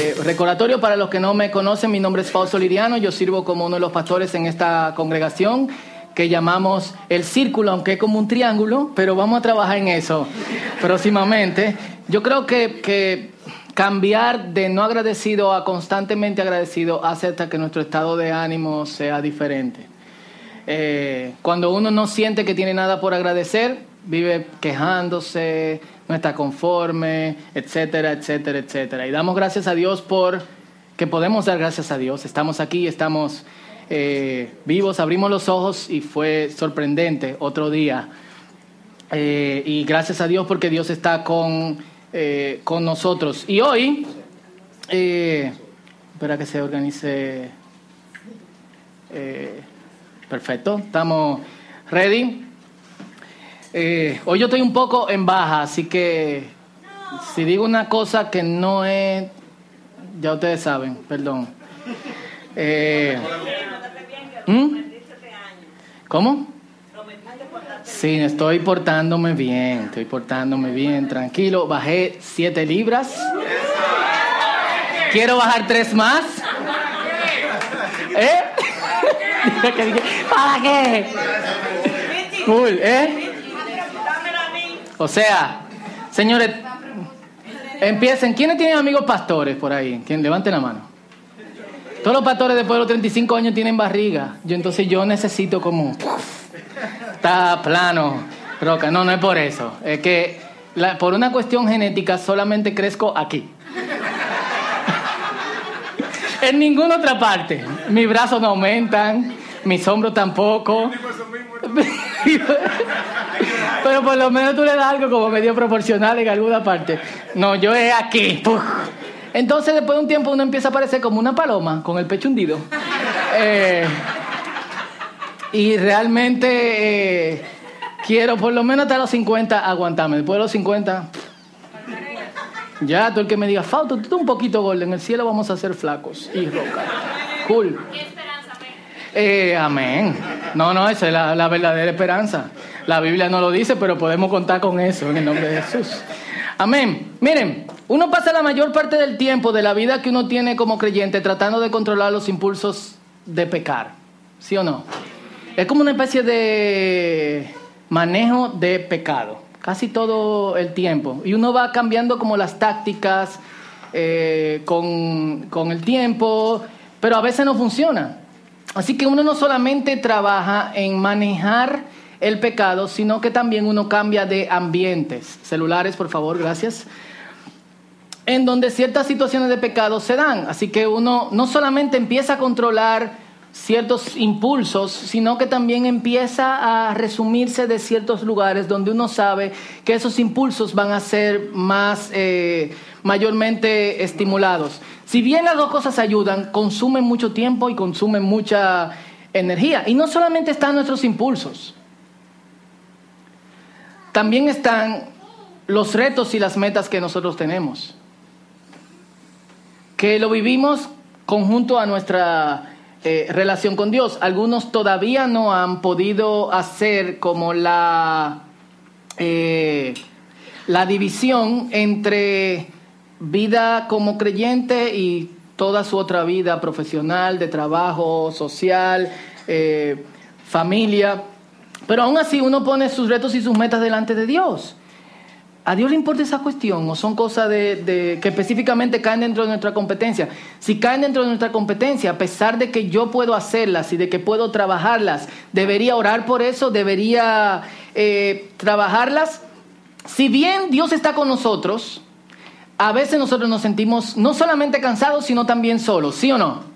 Eh, recordatorio para los que no me conocen, mi nombre es Fausto Liriano, yo sirvo como uno de los pastores en esta congregación que llamamos el círculo, aunque es como un triángulo, pero vamos a trabajar en eso próximamente. Yo creo que, cambiar de no agradecido a constantemente agradecido hace hasta que nuestro estado de ánimo sea diferente. Eh, cuando uno no siente que tiene nada por agradecer, vive quejándose, no está conforme, etcétera, etcétera, etcétera. Y damos gracias a Dios por que podemos dar gracias a Dios. Estamos aquí, estamos eh, vivos, abrimos los ojos y fue sorprendente otro día. Eh, y gracias a Dios porque Dios está con, eh, con nosotros. Y hoy, espera que se organice. perfecto, estamos ready. Hoy yo estoy un poco en baja, así que si digo una cosa que no es, ya ustedes saben, perdón. Eh, ¿Mm? ¿Cómo? Sí, estoy portándome bien, estoy portándome bien, tranquilo. Bajé siete libras. Quiero bajar tres más. ¿Eh? ¿Para qué? Cool, ¿eh? O sea, señores, empiecen. ¿Quiénes tienen amigos pastores por ahí? ¿Quién? Levanten la mano. Todos los pastores después de los 35 años tienen barriga. Yo entonces yo necesito como está plano, roca. No, no es por eso. Es que por una cuestión genética solamente crezco aquí. en ninguna otra parte. Mis brazos no aumentan, mis hombros tampoco. Pero por lo menos tú le das algo como medio proporcional en alguna parte. No, yo es aquí. Entonces, después de un tiempo, uno empieza a parecer como una paloma con el pecho hundido. Eh, y realmente eh, quiero, por lo menos hasta los 50, aguantarme. Después de los 50, ya, tú el que me diga, Fausto, tú estás un poquito gordo, en el cielo vamos a ser flacos y roca. Cool. ¿Qué esperanza, eh, amén. No, no, esa es la, verdadera esperanza. La Biblia no lo dice, pero podemos contar con eso en el nombre de Jesús. Amén. Miren, uno pasa la mayor parte del tiempo de la vida que uno tiene como creyente tratando de controlar los impulsos de pecar. ¿Sí o no? Es como una especie de manejo de pecado, casi todo el tiempo. Y uno va cambiando como las tácticas eh, con, con el tiempo, pero a veces no funciona. Así que uno no solamente trabaja en manejar el pecado, sino que también uno cambia de ambientes. Celulares, por favor, gracias. En donde ciertas situaciones de pecado se dan. Así que uno no solamente empieza a controlar ciertos impulsos, sino que también empieza a resumirse de ciertos lugares donde uno sabe que esos impulsos van a ser más eh, mayormente estimulados. Si bien las dos cosas ayudan, consumen mucho tiempo y consumen mucha energía. Y no solamente están nuestros impulsos, también están los retos y las metas que nosotros tenemos, que lo vivimos conjunto a nuestra eh, relación con Dios. Algunos todavía no han podido hacer como la, eh, la división entre vida como creyente y toda su otra vida profesional, de trabajo, social, eh, familia. Pero aún así uno pone sus retos y sus metas delante de Dios. ¿A Dios le importa esa cuestión o son cosas que específicamente caen dentro de nuestra competencia? Si caen dentro de nuestra competencia, a pesar de que yo puedo hacerlas y de que puedo trabajarlas, ¿debería orar por eso? ¿Debería eh, trabajarlas? Si bien Dios está con nosotros, a veces nosotros nos sentimos no solamente cansados, sino también solos, ¿sí o no?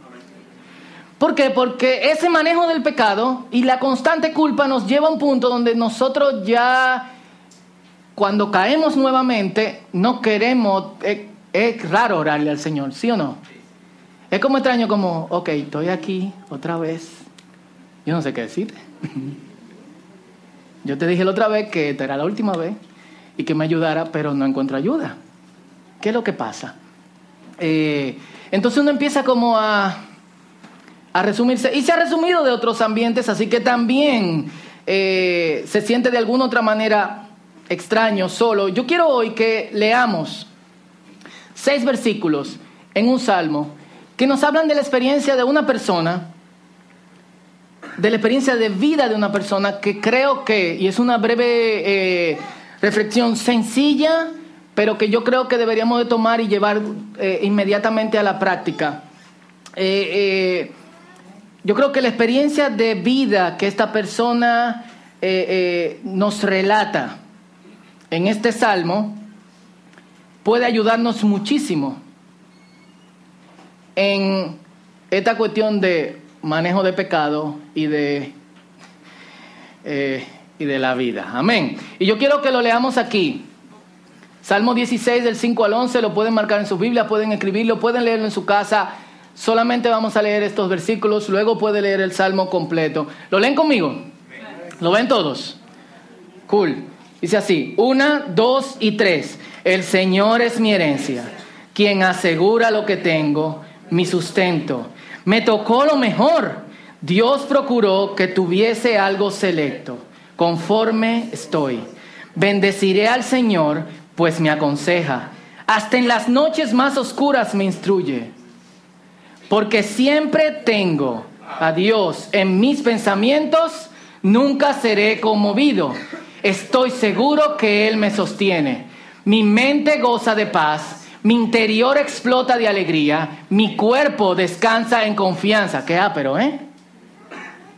¿Por qué? Porque ese manejo del pecado y la constante culpa nos lleva a un punto donde nosotros ya, cuando caemos nuevamente, no queremos, es, raro orarle al Señor, ¿sí o no? Es como extraño, como, ok, estoy aquí otra vez, yo no sé qué decirte. Yo te dije la otra vez que esta era la última vez y que me ayudara, pero no encuentro ayuda. ¿Qué es lo que pasa? Eh, entonces uno empieza como a a resumirse. Y se ha resumido de otros ambientes, así que también eh, se siente de alguna otra manera extraño, solo. Yo quiero hoy que leamos seis versículos en un salmo que nos hablan de la experiencia de una persona, de la experiencia de vida de una persona que creo que, y es una breve eh, reflexión sencilla, pero que yo creo que deberíamos de tomar y llevar eh, inmediatamente a la práctica. Eh, yo creo que la experiencia de vida que esta persona nos relata en este salmo puede ayudarnos muchísimo en esta cuestión de manejo de pecado y de, eh, y de la vida. Amén. Y yo quiero que lo leamos aquí. Salmo 16 del 5 al 11, lo pueden marcar en su Biblia, pueden escribirlo, pueden leerlo en su casa. Solamente vamos a leer estos versículos, luego puede leer el Salmo completo. ¿Lo leen conmigo? ¿Lo ven todos? Cool. Dice así, una, dos y tres. El Señor es mi herencia, quien asegura lo que tengo mi sustento. Me tocó lo mejor. Dios procuró que tuviese algo selecto. Conforme estoy. Bendeciré al Señor, pues me aconseja. Hasta en las noches más oscuras me instruye. Porque siempre tengo a Dios en mis pensamientos, nunca seré conmovido. Estoy seguro que Él me sostiene. Mi mente goza de paz mi interior explota de alegría, mi cuerpo descansa en confianza. Qué pero ¿eh?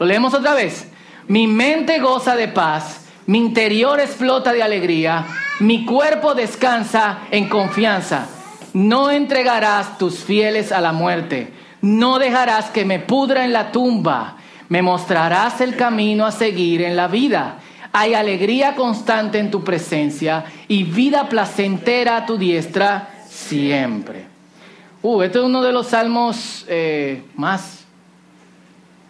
Lo leemos otra vez. Mi mente goza de paz, mi interior explota de alegría, mi cuerpo descansa en confianza. No entregarás tus fieles a la muerte, no dejarás que me pudra en la tumba, me mostrarás el camino a seguir en la vida. Hay alegría constante en tu presencia y vida placentera a tu diestra siempre. Uh, este es uno de los salmos eh, más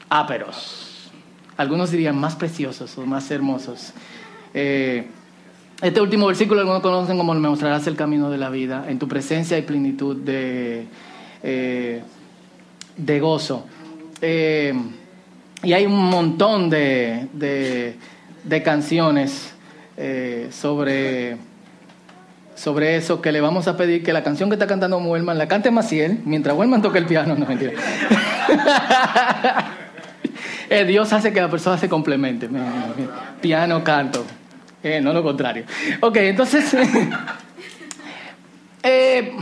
áperos. Algunos dirían más preciosos o más hermosos. Eh, este último versículo algunos conocen como me mostrarás el camino de la vida. En tu presencia hay plenitud de, eh, de gozo. y hay un montón de, de, de canciones sobre sobre eso que le vamos a pedir que la canción que está cantando Muelman la cante Maciel mientras Muelman toca el piano. No, mentira. Eh, Dios hace que la persona se complemente. Piano, canto. Eh, no lo contrario. Ok, entonces. eh,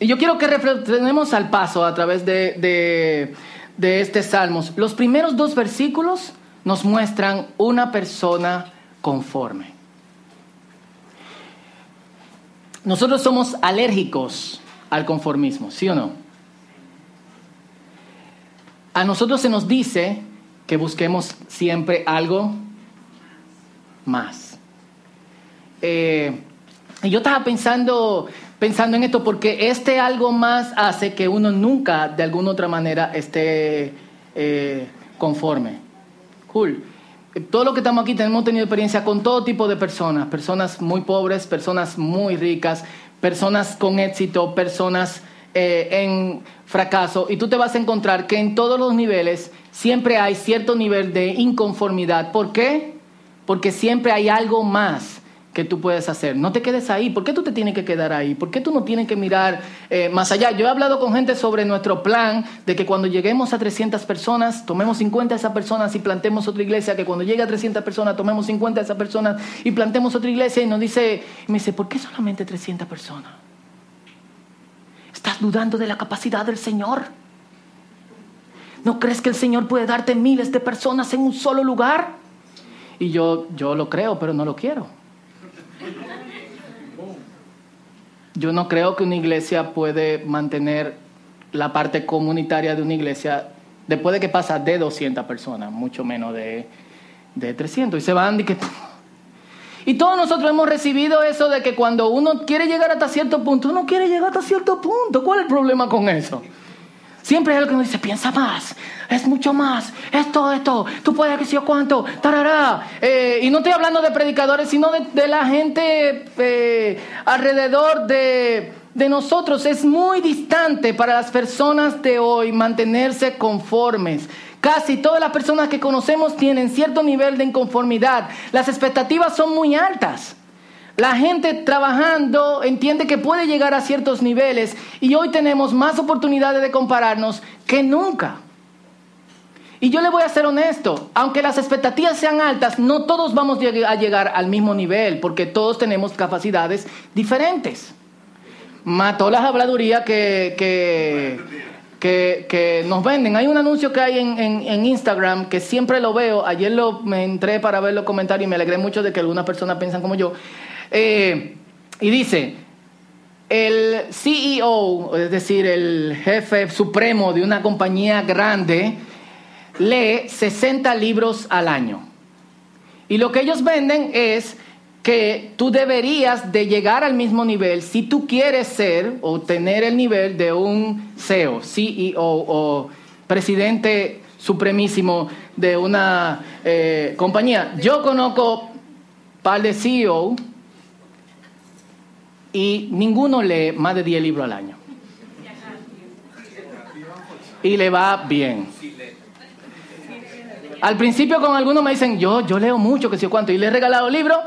yo quiero que reflexionemos al paso a través de, de, de este Salmos. Los primeros dos versículos nos muestran una persona conforme. Nosotros somos alérgicos al conformismo, ¿sí o no? A nosotros se nos dice que busquemos siempre algo más. Eh, y yo estaba pensando, pensando en esto porque este algo más hace que uno nunca de alguna otra manera esté eh, conforme. Cool todo lo que estamos aquí tenemos tenido experiencia con todo tipo de personas, personas muy pobres, personas muy ricas, personas con éxito, personas eh, en fracaso, y tú te vas a encontrar que en todos los niveles siempre hay cierto nivel de inconformidad. ¿Por qué? Porque siempre hay algo más que tú puedes hacer. No te quedes ahí. ¿Por qué tú te tienes que quedar ahí? ¿Por qué tú no tienes que mirar eh, más allá? Yo he hablado con gente sobre nuestro plan de que cuando lleguemos a 300 personas, tomemos 50 de esas personas y plantemos otra iglesia, que cuando llegue a 300 personas, tomemos 50 de esas personas y plantemos otra iglesia. Y nos dice, me dice, ¿por qué solamente 300 personas? ¿Estás dudando de la capacidad del Señor? ¿No crees que el Señor puede darte miles de personas en un solo lugar? Y yo, yo lo creo, pero no lo quiero. Yo no creo que una iglesia puede mantener la parte comunitaria de una iglesia después de que pasa de 200 personas, mucho menos de, de 300. Y se van y que... Y todos nosotros hemos recibido eso de que cuando uno quiere llegar hasta cierto punto, uno quiere llegar hasta cierto punto. ¿Cuál es el problema con eso? Siempre hay algo que nos dice, piensa más, es mucho más, esto, esto, tú puedes que cuánto, tarará. Eh, y no estoy hablando de predicadores, sino de, la gente eh, alrededor de, de nosotros. Es muy distante para las personas de hoy mantenerse conformes. Casi todas las personas que conocemos tienen cierto nivel de inconformidad. Las expectativas son muy altas. La gente trabajando entiende que puede llegar a ciertos niveles y hoy tenemos más oportunidades de compararnos que nunca. Y yo le voy a ser honesto, aunque las expectativas sean altas, no todos vamos a llegar al mismo nivel, porque todos tenemos capacidades diferentes. Mató las habladurías que, que, nos venden. Hay un anuncio que hay en, Instagram que siempre lo veo. Ayer lo, me entré para ver los comentarios y me alegré mucho de que algunas personas piensan como yo. Eh, y dice, el CEO, es decir, el jefe supremo de una compañía grande, lee 60 libros al año. Y lo que ellos venden es que tú deberías de llegar al mismo nivel si tú quieres ser o tener el nivel de un CEO, CEO o presidente supremísimo de una eh, compañía. Yo conozco par de CEO y ninguno lee más de 10 libros al año. Y le va bien. Al principio con algunos me dicen, yo, yo leo mucho, que sé cuánto, y le he regalado libros.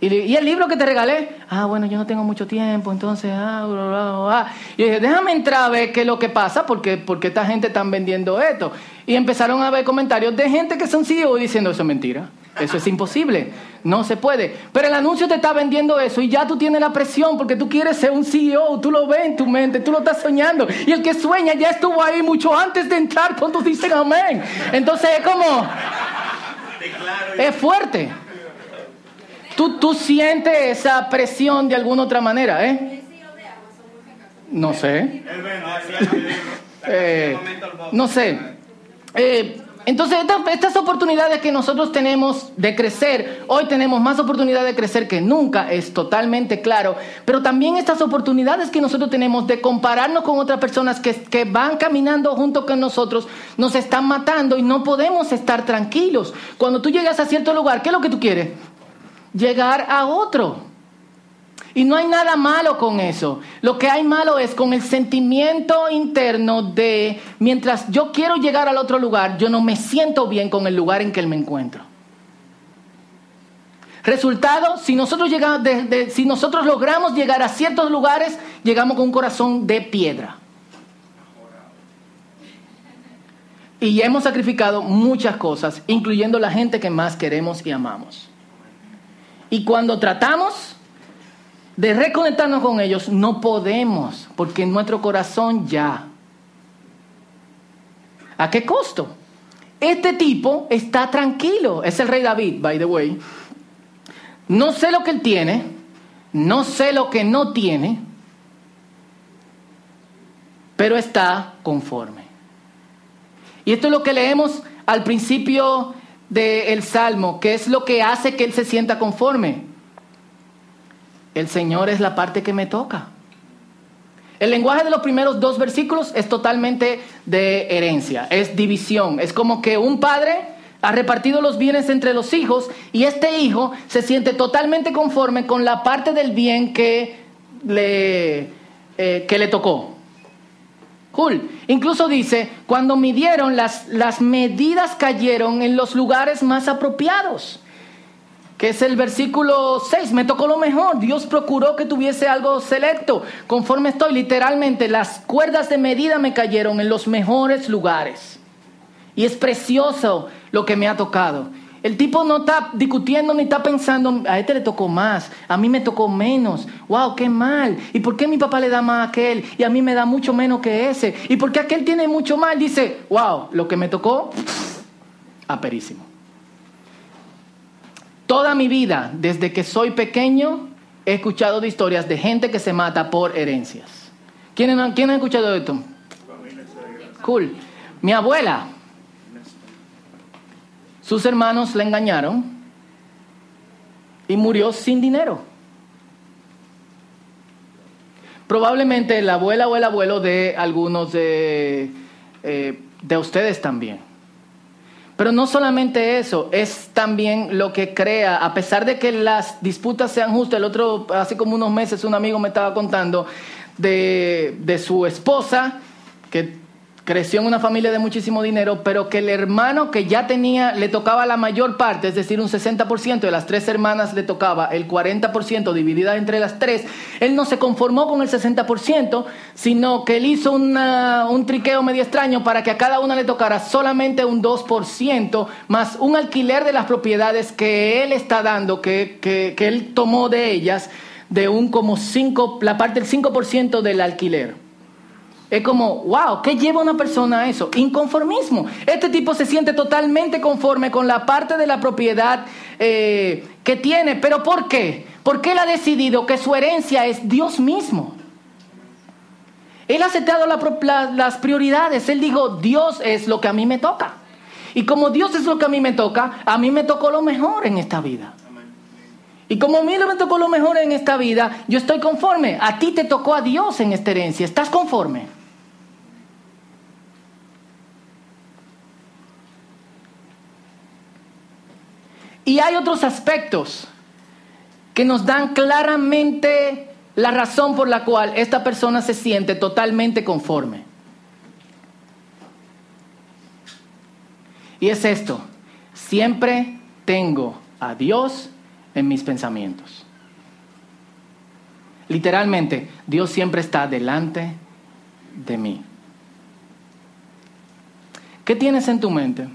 Y, y, el libro que te regalé, ah, bueno, yo no tengo mucho tiempo, entonces, ah, bla. Y dije, déjame entrar a ver qué es lo que pasa, porque, porque esta gente está vendiendo esto. Y empezaron a ver comentarios de gente que son CEO diciendo, eso es mentira. Eso es imposible, no se puede. Pero el anuncio te está vendiendo eso y ya tú tienes la presión porque tú quieres ser un CEO, tú lo ves en tu mente, tú lo estás soñando. Y el que sueña ya estuvo ahí mucho antes de entrar cuando dicen amén. Entonces es como... Es fuerte. Tú, tú sientes esa presión de alguna otra manera, ¿eh? No sé. Eh, no sé. Eh, entonces, estas, oportunidades que nosotros tenemos de crecer, hoy tenemos más oportunidad de crecer que nunca, es totalmente claro, pero también estas oportunidades que nosotros tenemos de compararnos con otras personas que, que van caminando junto con nosotros, nos están matando y no podemos estar tranquilos. Cuando tú llegas a cierto lugar, ¿qué es lo que tú quieres? Llegar a otro. Y no hay nada malo con eso. Lo que hay malo es con el sentimiento interno de, mientras yo quiero llegar al otro lugar, yo no me siento bien con el lugar en que me encuentro. Resultado, si nosotros, llegamos si nosotros logramos llegar a ciertos lugares, llegamos con un corazón de piedra. Y hemos sacrificado muchas cosas, incluyendo la gente que más queremos y amamos. Y cuando tratamos de reconectarnos con ellos, no podemos, porque nuestro corazón ya. ¿A qué costo? Este tipo está tranquilo, es el rey David, by the way. No sé lo que él tiene, no sé lo que no tiene, pero está conforme. Y esto es lo que leemos al principio del Salmo, que es lo que hace que él se sienta conforme. El Señor es la parte que me toca. El lenguaje de los primeros dos versículos es totalmente de herencia, es división. Es como que un padre ha repartido los bienes entre los hijos y este hijo se siente totalmente conforme con la parte del bien que le, eh, que le tocó. Cool. Incluso dice, cuando midieron, las, las medidas cayeron en los lugares más apropiados que es el versículo 6, me tocó lo mejor, Dios procuró que tuviese algo selecto, conforme estoy, literalmente las cuerdas de medida me cayeron en los mejores lugares. Y es precioso lo que me ha tocado. El tipo no está discutiendo ni está pensando, a este le tocó más, a mí me tocó menos. Wow, qué mal. ¿Y por qué mi papá le da más a aquel y a mí me da mucho menos que ese? ¿Y por qué aquel tiene mucho más? Dice, wow, lo que me tocó, aperísimo. Toda mi vida, desde que soy pequeño, he escuchado de historias de gente que se mata por herencias. ¿Quién, ¿quién ha escuchado esto? Cool. Mi abuela, sus hermanos la engañaron y murió sin dinero. Probablemente la abuela o el abuelo de algunos de, eh, de ustedes también. Pero no solamente eso, es también lo que crea, a pesar de que las disputas sean justas, el otro, hace como unos meses un amigo me estaba contando de, su esposa, que creció en una familia de muchísimo dinero, pero que el hermano que ya tenía, le tocaba la mayor parte, es decir, un 60% de las tres hermanas le tocaba el 40% dividida entre las tres, él no se conformó con el 60%, sino que él hizo un triqueo medio extraño para que a cada una le tocara solamente un 2%, más un alquiler de las propiedades que él está dando, que, que, que él tomó de ellas, de un como 5, la parte del 5% del alquiler. Es como, wow, ¿qué lleva una persona a eso? Inconformismo. Este tipo se siente totalmente conforme con la parte de la propiedad eh, que tiene. ¿Pero por qué? Porque él ha decidido que su herencia es Dios mismo. Él ha aceptado las prioridades. Él dijo, Dios es lo que a mí me toca. Y como Dios es lo que a mí me toca, a mí me tocó lo mejor en esta vida. Y como a mí me tocó lo mejor en esta vida, yo estoy conforme. A ti te tocó a Dios en esta herencia. ¿Estás conforme? Y hay otros aspectos que nos dan claramente la razón por la cual esta persona se siente totalmente conforme. Y es esto, siempre tengo a Dios en mis pensamientos. Literalmente, Dios siempre está delante de mí. ¿Qué tienes en tu mente?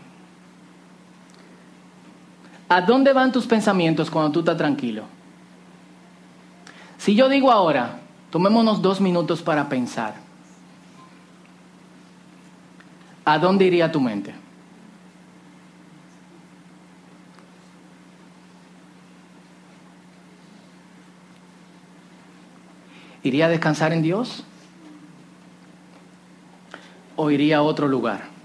¿A dónde van tus pensamientos cuando tú estás tranquilo? Si yo digo ahora, tomémonos dos minutos para pensar, ¿a dónde iría tu mente? ¿Iría a descansar en Dios? ¿O iría a otro lugar?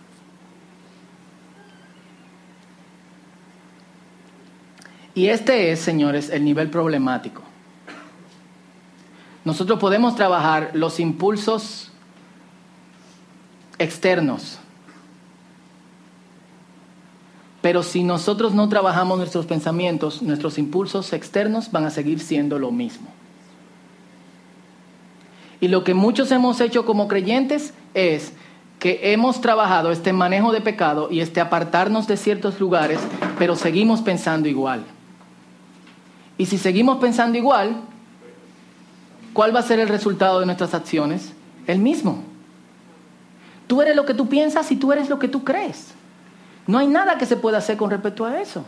Y este es, señores, el nivel problemático. Nosotros podemos trabajar los impulsos externos, pero si nosotros no trabajamos nuestros pensamientos, nuestros impulsos externos van a seguir siendo lo mismo. Y lo que muchos hemos hecho como creyentes es que hemos trabajado este manejo de pecado y este apartarnos de ciertos lugares, pero seguimos pensando igual. Y si seguimos pensando igual, ¿cuál va a ser el resultado de nuestras acciones? El mismo. Tú eres lo que tú piensas y tú eres lo que tú crees. No hay nada que se pueda hacer con respecto a eso.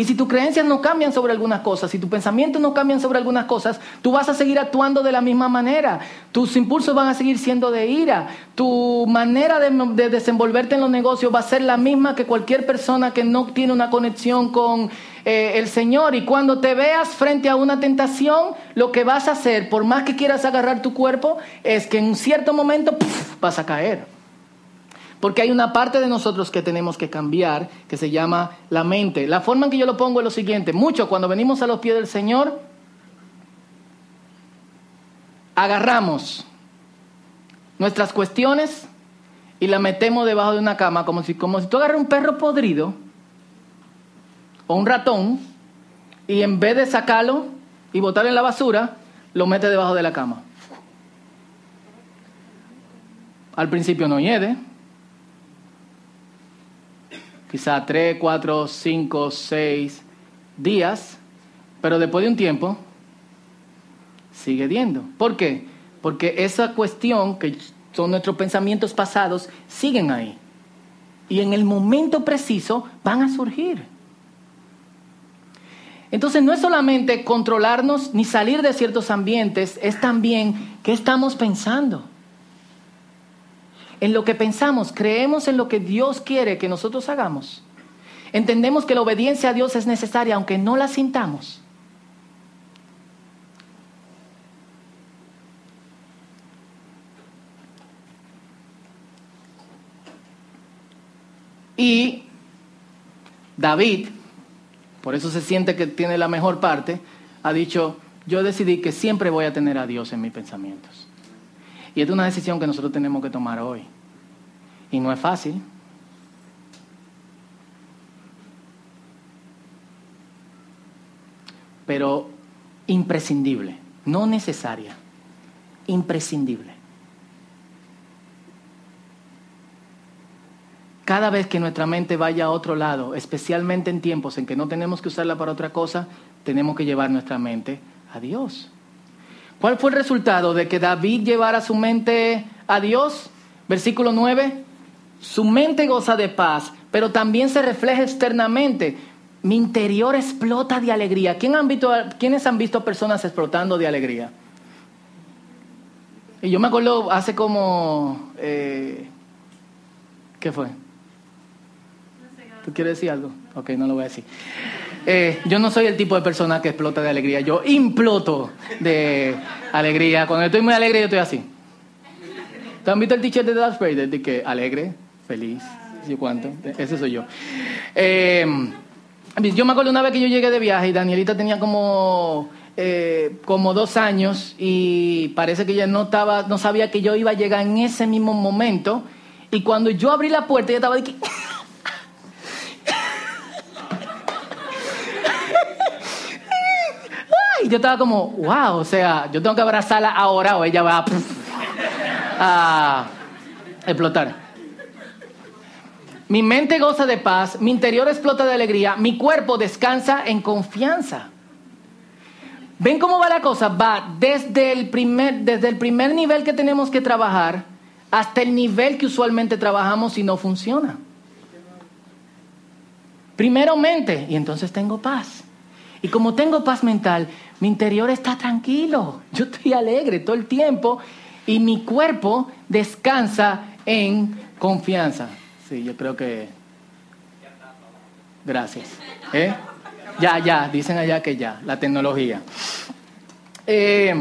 Y si tus creencias no cambian sobre algunas cosas, si tus pensamientos no cambian sobre algunas cosas, tú vas a seguir actuando de la misma manera. Tus impulsos van a seguir siendo de ira. Tu manera de, desenvolverte en los negocios va a ser la misma que cualquier persona que no tiene una conexión con eh, el Señor. Y cuando te veas frente a una tentación, lo que vas a hacer, por más que quieras agarrar tu cuerpo, es que en un cierto momento vas a caer. Porque hay una parte de nosotros que tenemos que cambiar, que se llama la mente. La forma en que yo lo pongo es lo siguiente. Mucho cuando venimos a los pies del Señor, agarramos nuestras cuestiones y la metemos debajo de una cama, como si, como si tú agarras un perro podrido o un ratón y en vez de sacarlo y botarlo en la basura, lo mete debajo de la cama. Al principio no hiede, quizá tres, cuatro, cinco, seis días, pero después de un tiempo sigue viendo. ¿Por qué? Porque esa cuestión, que son nuestros pensamientos pasados, siguen ahí. Y en el momento preciso van a surgir. Entonces no es solamente controlarnos ni salir de ciertos ambientes, es también qué estamos pensando en lo que pensamos, creemos en lo que Dios quiere que nosotros hagamos. Entendemos que la obediencia a Dios es necesaria aunque no la sintamos. Y David, por eso se siente que tiene la mejor parte, ha dicho, yo decidí que siempre voy a tener a Dios en mis pensamientos. Y es una decisión que nosotros tenemos que tomar hoy. Y no es fácil. Pero imprescindible, no necesaria, imprescindible. cada vez que nuestra mente vaya a otro lado, especialmente en tiempos en que no tenemos que usarla para otra cosa, tenemos que llevar nuestra mente a Dios. ¿Cuál fue el resultado de que David llevara su mente a Dios? Versículo 9. Su mente goza de paz, pero también se refleja externamente. Mi interior explota de alegría. ¿Quién han visto, ¿Quiénes han visto personas explotando de alegría? Y yo me acuerdo hace como... Eh, ¿Qué fue? ¿Tú quieres decir algo? Ok, no lo voy a decir. Eh, yo no soy el tipo de persona que explota de alegría, yo imploto de alegría. Cuando estoy muy alegre, yo estoy así. ¿Te han visto el t-shirt de Vader? De que alegre, feliz, ¿y cuánto? Ese soy yo. Eh, yo me acuerdo una vez que yo llegué de viaje y Danielita tenía como, eh, como dos años y parece que ella no, estaba, no sabía que yo iba a llegar en ese mismo momento. Y cuando yo abrí la puerta, ella estaba de que... yo estaba como, wow, o sea, yo tengo que abrazarla ahora o ella va a, explotar. Mi mente goza de paz, mi interior explota de alegría, mi cuerpo descansa en confianza. ¿Ven cómo va la cosa? Va desde el primer, desde el primer nivel que tenemos que trabajar hasta el nivel que usualmente trabajamos y no funciona. Primeramente, y entonces tengo paz. Y como tengo paz mental, mi interior está tranquilo, yo estoy alegre todo el tiempo y mi cuerpo descansa en confianza. Sí, yo creo que... Gracias. ¿Eh? Ya, ya, dicen allá que ya, la tecnología. Eh,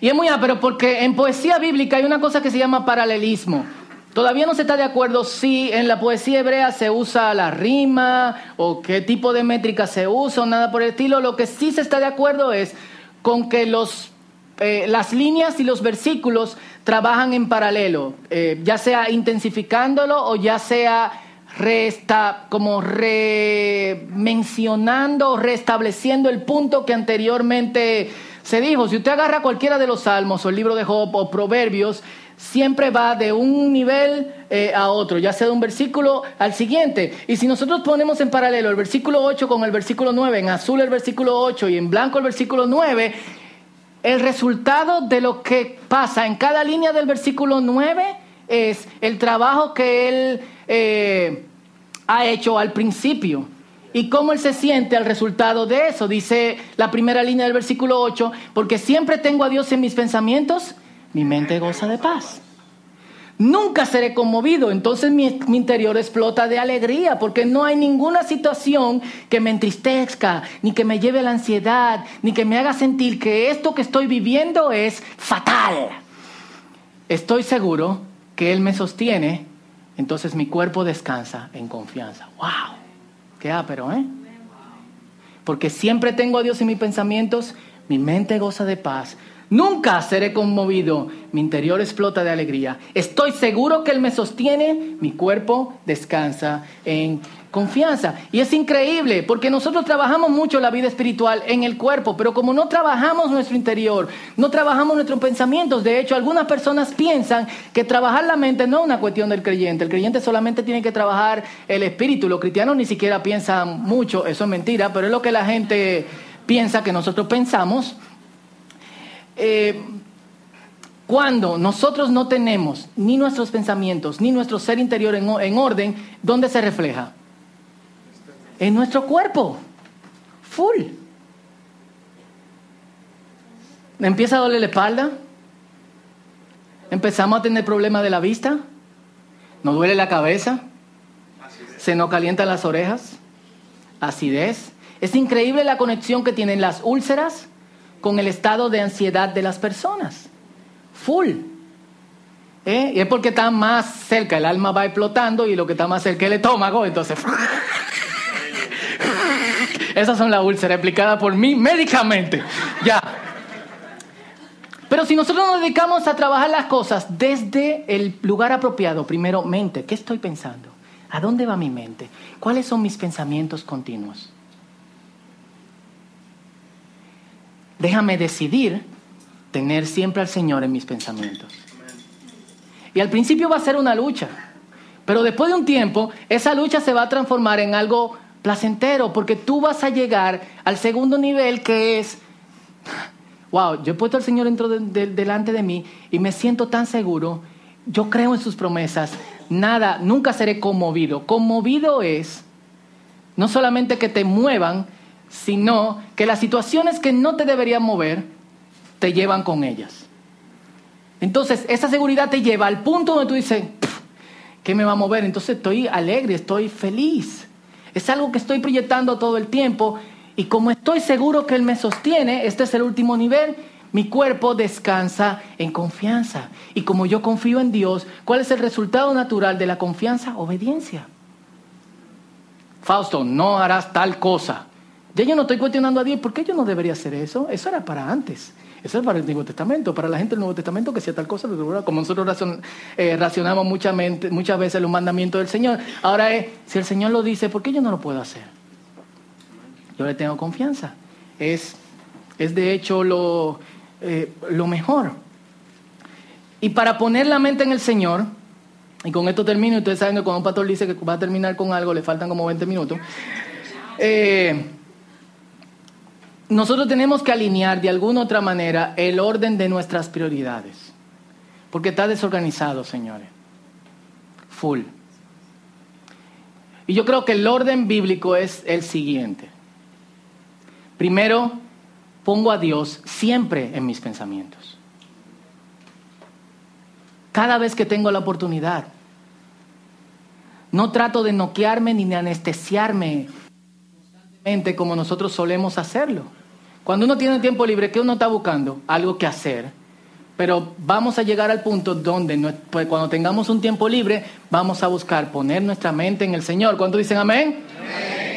y es muy pero porque en poesía bíblica hay una cosa que se llama paralelismo. Todavía no se está de acuerdo si en la poesía hebrea se usa la rima o qué tipo de métrica se usa o nada por el estilo. Lo que sí se está de acuerdo es con que los, eh, las líneas y los versículos trabajan en paralelo, eh, ya sea intensificándolo o ya sea resta, como remencionando o restableciendo el punto que anteriormente se dijo. Si usted agarra cualquiera de los salmos o el libro de Job o Proverbios, siempre va de un nivel eh, a otro, ya sea de un versículo al siguiente. Y si nosotros ponemos en paralelo el versículo 8 con el versículo 9, en azul el versículo 8 y en blanco el versículo 9, el resultado de lo que pasa en cada línea del versículo 9 es el trabajo que él eh, ha hecho al principio. ¿Y cómo él se siente al resultado de eso? Dice la primera línea del versículo 8, porque siempre tengo a Dios en mis pensamientos mi mente goza de paz. Nunca seré conmovido, entonces mi, interior explota de alegría, porque no hay ninguna situación que me entristezca, ni que me lleve a la ansiedad, ni que me haga sentir que esto que estoy viviendo es fatal. Estoy seguro que Él me sostiene, entonces mi cuerpo descansa en confianza. ¡Wow! ¡Qué pero ¿eh? Porque siempre tengo a Dios en mis pensamientos, mi mente goza de paz, Nunca seré conmovido, mi interior explota de alegría. Estoy seguro que Él me sostiene, mi cuerpo descansa en confianza. Y es increíble, porque nosotros trabajamos mucho la vida espiritual en el cuerpo, pero como no trabajamos nuestro interior, no trabajamos nuestros pensamientos, de hecho algunas personas piensan que trabajar la mente no es una cuestión del creyente, el creyente solamente tiene que trabajar el espíritu, los cristianos ni siquiera piensan mucho, eso es mentira, pero es lo que la gente piensa que nosotros pensamos. Eh, cuando nosotros no tenemos ni nuestros pensamientos, ni nuestro ser interior en, en orden, ¿dónde se refleja? En nuestro cuerpo. Full. Empieza a doler la espalda. Empezamos a tener problemas de la vista. Nos duele la cabeza. Se nos calientan las orejas. Acidez. Es increíble la conexión que tienen las úlceras con el estado de ansiedad de las personas. Full. ¿Eh? Y es porque está más cerca, el alma va explotando y lo que está más cerca es el estómago, entonces... Esas son las úlceras explicadas por mí médicamente. Ya. Pero si nosotros nos dedicamos a trabajar las cosas desde el lugar apropiado, primero mente, ¿qué estoy pensando? ¿A dónde va mi mente? ¿Cuáles son mis pensamientos continuos? Déjame decidir tener siempre al Señor en mis pensamientos. Y al principio va a ser una lucha, Pero después de un tiempo, esa lucha se va a transformar en algo placentero, porque tú vas a llegar al segundo nivel que es, wow, yo he puesto al Señor dentro delante de mí y me siento tan seguro, yo creo en sus promesas, nada, nunca seré conmovido. Conmovido es no solamente que te muevan, sino que las situaciones que no te deberían mover, te llevan con ellas. Entonces, esa seguridad te lleva al punto donde tú dices, ¿qué me va a mover? Entonces estoy alegre, estoy feliz. Es algo que estoy proyectando todo el tiempo y como estoy seguro que Él me sostiene, este es el último nivel, mi cuerpo descansa en confianza. Y como yo confío en Dios, ¿cuál es el resultado natural de la confianza? Obediencia. Fausto, no harás tal cosa. Ya yo no estoy cuestionando a Dios, ¿por qué yo no debería hacer eso? Eso era para antes. Eso es para el Antiguo Testamento, para la gente del Nuevo Testamento que sea tal cosa, como nosotros eh, racionamos muchas, veces los mandamientos del Señor. Ahora es, si el Señor lo dice, ¿por qué yo no lo puedo hacer? Yo le tengo confianza. Es, es de hecho lo, eh, lo mejor. Y para poner la mente en el Señor, y con esto termino, ustedes saben que cuando un pastor dice que va a terminar con algo, le faltan como 20 minutos. Eh, nosotros tenemos que alinear de alguna otra manera el orden de nuestras prioridades. Porque está desorganizado, señores. Full. Y yo creo que el orden bíblico es el siguiente. Primero, pongo a Dios siempre en mis pensamientos. Cada vez que tengo la oportunidad. No trato de noquearme ni de anestesiarme constantemente como nosotros solemos hacerlo. Cuando uno tiene tiempo libre, ¿qué uno está buscando? Algo que hacer. Pero vamos a llegar al punto donde pues, cuando tengamos un tiempo libre, vamos a buscar poner nuestra mente en el Señor. ¿Cuántos dicen amén?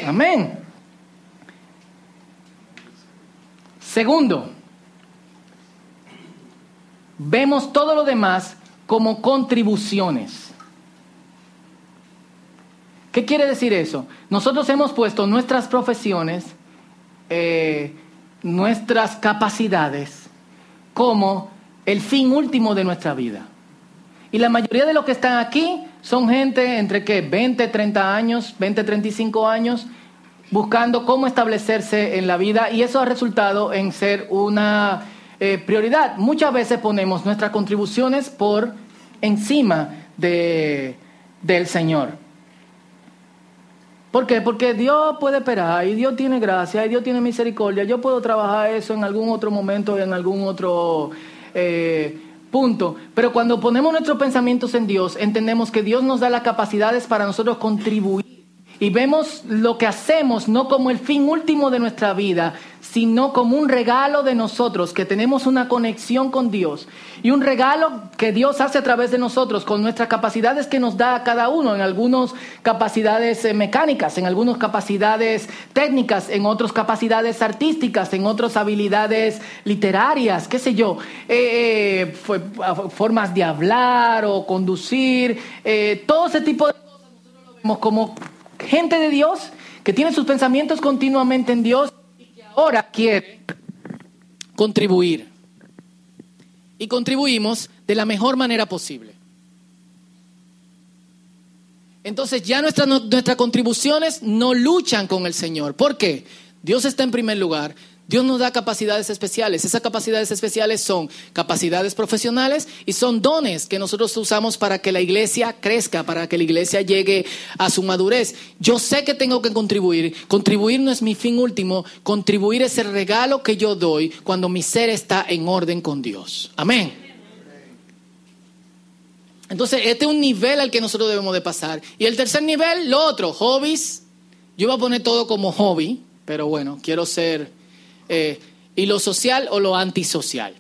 Amén. amén. Segundo, vemos todo lo demás como contribuciones. ¿Qué quiere decir eso? Nosotros hemos puesto nuestras profesiones, eh, nuestras capacidades como el fin último de nuestra vida. Y la mayoría de los que están aquí son gente entre qué, 20, 30 años, 20, 35 años, buscando cómo establecerse en la vida y eso ha resultado en ser una eh, prioridad. Muchas veces ponemos nuestras contribuciones por encima de, del Señor. ¿Por qué? Porque Dios puede esperar y Dios tiene gracia y Dios tiene misericordia. Yo puedo trabajar eso en algún otro momento, en algún otro eh, punto. Pero cuando ponemos nuestros pensamientos en Dios, entendemos que Dios nos da las capacidades para nosotros contribuir y vemos lo que hacemos no como el fin último de nuestra vida, sino como un regalo de nosotros, que tenemos una conexión con Dios. Y un regalo que Dios hace a través de nosotros, con nuestras capacidades que nos da a cada uno, en algunas capacidades eh, mecánicas, en algunas capacidades técnicas, en otras capacidades artísticas, en otras habilidades literarias, qué sé yo, eh, eh, formas de hablar o conducir, todo ese tipo de cosas nosotros lo vemos como gente de Dios que tiene sus pensamientos continuamente en Dios y que ahora quiere contribuir. Y contribuimos de la mejor manera posible. Entonces ya nuestras, nuestras contribuciones no luchan con el Señor. ¿Por qué? Dios está en primer lugar, Dios nos da capacidades especiales. Esas capacidades especiales son capacidades profesionales y son dones que nosotros usamos para que la iglesia crezca, para que la iglesia llegue a su madurez. Yo sé que tengo que contribuir. Contribuir no es mi fin último. Contribuir es el regalo que yo doy cuando mi ser está en orden con Dios. Amén. Entonces, este es un nivel al que nosotros debemos de pasar. Y el tercer nivel, lo otro, hobbies. Yo voy a poner todo como hobby, pero bueno, quiero ser eh, ¿Y lo social o lo antisocial?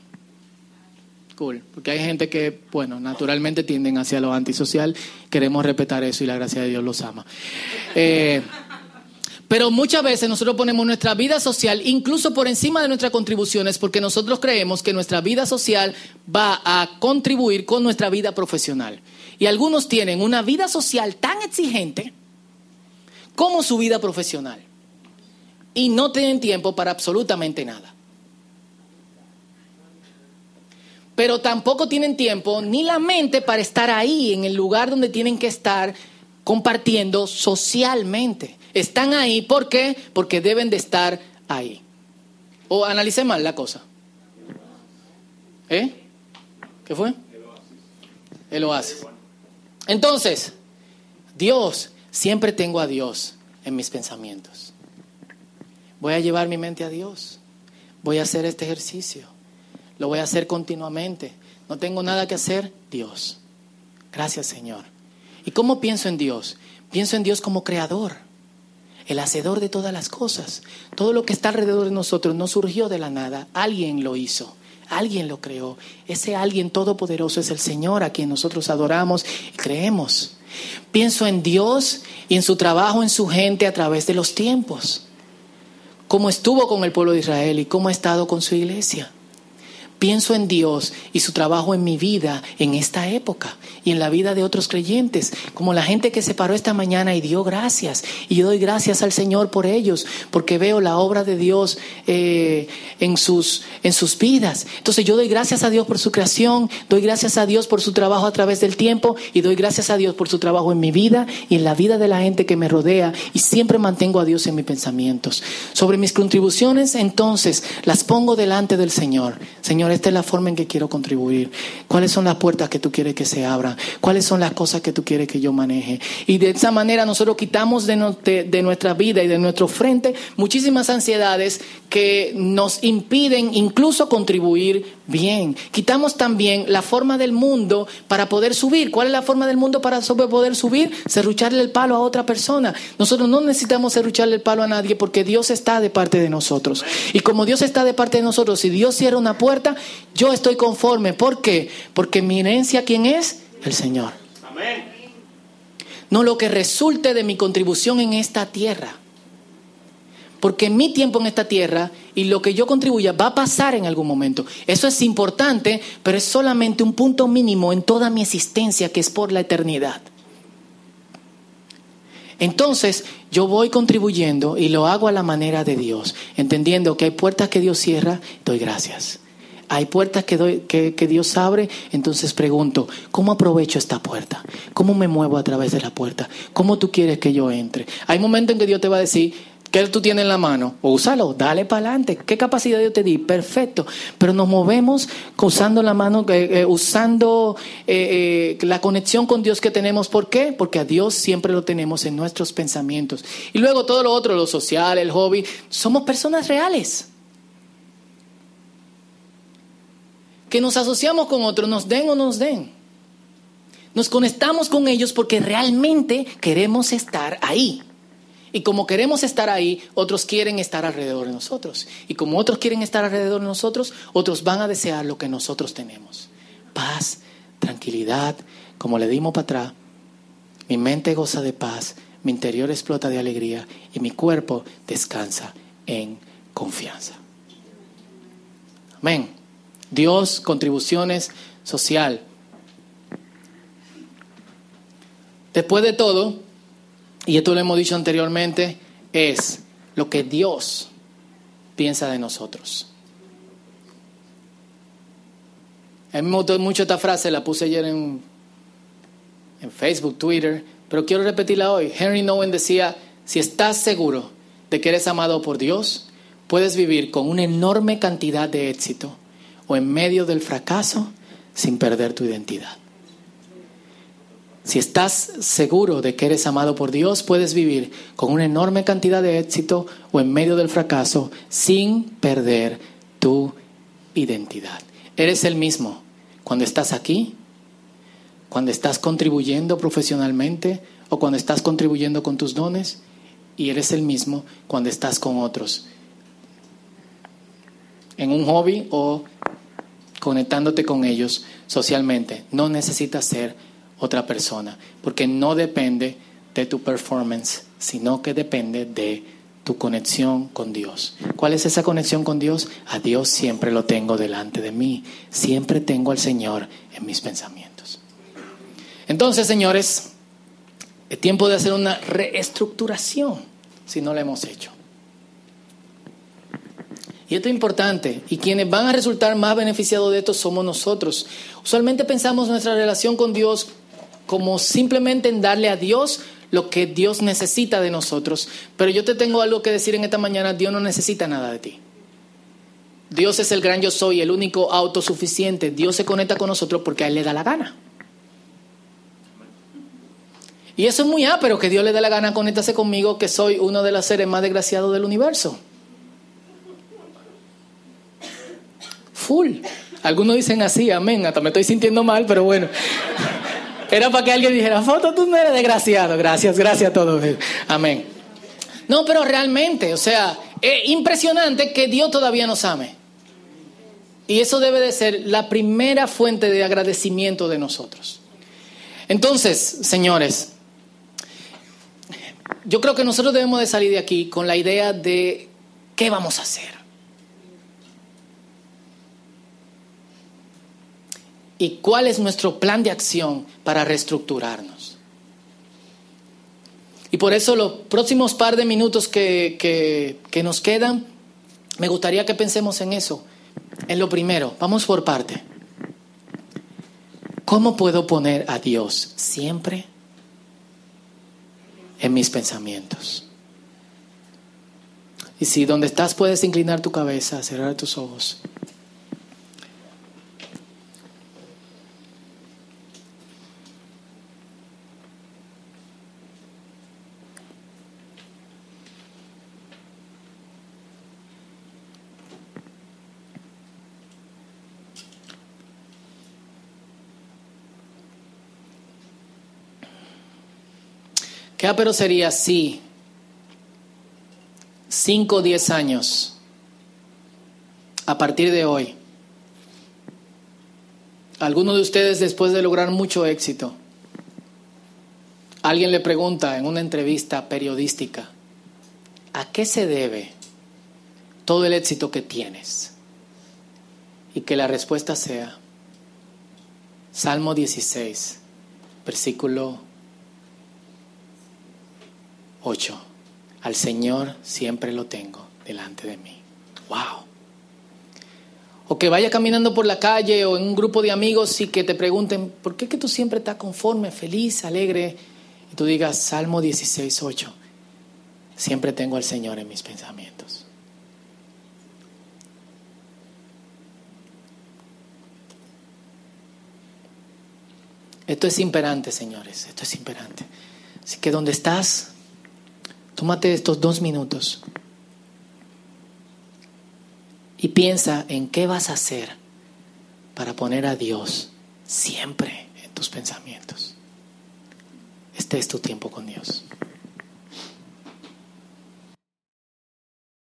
Cool, porque hay gente que, bueno, naturalmente tienden hacia lo antisocial. Queremos respetar eso y la gracia de Dios los ama. Eh, pero muchas veces nosotros ponemos nuestra vida social incluso por encima de nuestras contribuciones porque nosotros creemos que nuestra vida social va a contribuir con nuestra vida profesional. Y algunos tienen una vida social tan exigente como su vida profesional y no tienen tiempo para absolutamente nada. pero tampoco tienen tiempo ni la mente para estar ahí, en el lugar donde tienen que estar compartiendo socialmente. Están ahí, ¿por qué? Porque deben de estar ahí. O analicé mal la cosa. ¿Eh? ¿Qué fue? El oasis. Entonces, Dios, siempre tengo a Dios en mis pensamientos. Voy a llevar mi mente a Dios. Voy a hacer este ejercicio. Lo voy a hacer continuamente. No tengo nada que hacer, Dios. Gracias, Señor. ¿Y cómo pienso en Dios? Pienso en Dios como creador, el hacedor de todas las cosas. Todo lo que está alrededor de nosotros no surgió de la nada, alguien lo hizo. Alguien lo creó. Ese alguien todopoderoso es el Señor a quien nosotros adoramos y creemos. Pienso en Dios y en su trabajo en su gente a través de los tiempos. Cómo estuvo con el pueblo de Israel y cómo ha estado con su iglesia. Pienso en Dios y su trabajo en mi vida en esta época y en la vida de otros creyentes, como la gente que se paró esta mañana y dio gracias. Y yo doy gracias al Señor por ellos, porque veo la obra de Dios eh, en, sus, en sus vidas. Entonces yo doy gracias a Dios por su creación, doy gracias a Dios por su trabajo a través del tiempo y doy gracias a Dios por su trabajo en mi vida y en la vida de la gente que me rodea y siempre mantengo a Dios en mis pensamientos. Sobre mis contribuciones, entonces las pongo delante del Señor. Señor, esta es la forma en que quiero contribuir. ¿Cuáles son las puertas que tú quieres que se abran? ¿Cuáles son las cosas que tú quieres que yo maneje? Y de esa manera nosotros quitamos de, nuestra vida y de nuestro frente muchísimas ansiedades que nos impiden incluso contribuir bien. Quitamos también la forma del mundo para poder subir. ¿Cuál es la forma del mundo para poder subir? Serrucharle el palo a otra persona. Nosotros no necesitamos serrucharle el palo a nadie porque Dios está de parte de nosotros. Y como Dios está de parte de nosotros, si Dios cierra una puerta, yo estoy conforme. ¿Por qué? Porque mi herencia, ¿quién es? El Señor. Amén. No lo que resulte de mi contribución en esta tierra. Porque mi tiempo en esta tierra y lo que yo contribuya va a pasar en algún momento. Eso es importante, pero es solamente un punto mínimo en toda mi existencia que es por la eternidad. Entonces yo voy contribuyendo y lo hago a la manera de Dios, entendiendo que hay puertas que Dios cierra, doy gracias. Hay puertas que, doy, que, Dios abre, entonces pregunto, ¿cómo aprovecho esta puerta? ¿Cómo me muevo a través de la puerta? ¿Cómo tú quieres que yo entre? Hay momentos en que Dios te va a decir, ¿Qué tú tienes en la mano? Úsalo, dale para adelante. ¿Qué capacidad yo te di? Perfecto. Pero nos movemos usando la mano, eh, eh, usando eh, la conexión con Dios que tenemos. ¿Por qué? Porque a Dios siempre lo tenemos en nuestros pensamientos. Y luego todo lo otro, lo social, el hobby, somos personas reales. Que nos asociamos con otros, nos den o nos den. Nos conectamos con ellos porque realmente queremos estar ahí. Y como queremos estar ahí, otros quieren estar alrededor de nosotros. Y como otros quieren estar alrededor de nosotros, otros van a desear lo que nosotros tenemos. Paz, tranquilidad, como le dimos para atrás. Mi mente goza de paz, mi interior explota de alegría y mi cuerpo descansa en confianza. Amén. Dios, contribuciones social. Después de todo, y esto lo hemos dicho anteriormente, es lo que Dios piensa de nosotros. A me gustó mucho esta frase, la puse ayer en, en Facebook, Twitter, pero quiero repetirla hoy. Henry Nowen decía, si estás seguro de que eres amado por Dios, puedes vivir con una enorme cantidad de éxito o en medio del fracaso sin perder tu identidad. Si estás seguro de que eres amado por Dios, puedes vivir con una enorme cantidad de éxito o en medio del fracaso sin perder tu identidad. Eres el mismo cuando estás aquí, cuando estás contribuyendo profesionalmente o cuando estás contribuyendo con tus dones y eres el mismo cuando estás con otros en un hobby o conectándote con ellos socialmente. No necesitas ser otra persona, porque no depende de tu performance, sino que depende de tu conexión con Dios. ¿Cuál es esa conexión con Dios? A Dios siempre lo tengo delante de mí, siempre tengo al Señor en mis pensamientos. Entonces, señores, es tiempo de hacer una reestructuración si no lo hemos hecho. Y esto es importante. Y quienes van a resultar más beneficiados de esto somos nosotros. Usualmente pensamos nuestra relación con Dios como simplemente en darle a Dios lo que Dios necesita de nosotros. Pero yo te tengo algo que decir en esta mañana. Dios no necesita nada de ti. Dios es el gran yo soy, el único autosuficiente. Dios se conecta con nosotros porque a Él le da la gana. Y eso es muy pero que Dios le dé la gana conectarse conmigo, que soy uno de los seres más desgraciados del universo. Full. Algunos dicen así, amén. Hasta me estoy sintiendo mal, pero bueno. Era para que alguien dijera, foto, tú no eres desgraciado. Gracias, gracias a todos. Amén. No, pero realmente, o sea, es impresionante que Dios todavía nos ame. Y eso debe de ser la primera fuente de agradecimiento de nosotros. Entonces, señores, yo creo que nosotros debemos de salir de aquí con la idea de qué vamos a hacer. ¿Y cuál es nuestro plan de acción para reestructurarnos? Y por eso los próximos par de minutos que, que nos quedan, me gustaría que pensemos en eso. En lo primero, vamos por parte. ¿Cómo puedo poner a Dios siempre en mis pensamientos. Y si donde estás puedes inclinar tu cabeza, cerrar tus ojos. ¿Qué pero sería si 5 o 10 años, a partir de hoy, alguno de ustedes después de lograr mucho éxito, alguien le pregunta en una entrevista periodística, ¿a qué se debe todo el éxito que tienes? Y que la respuesta sea Salmo 16, versículo 8. Al Señor siempre lo tengo delante de mí. ¡Wow! O que vaya caminando por la calle o en un grupo de amigos y que te pregunten, ¿por qué que tú siempre estás conforme, feliz, alegre? Y tú digas, Salmo 16, 8. Siempre tengo al Señor en mis pensamientos. Esto es imperante, señores, esto es imperante. Así que donde estás, Tómate estos dos minutos y piensa en qué vas a hacer para poner a Dios siempre en tus pensamientos. Este es tu tiempo con Dios.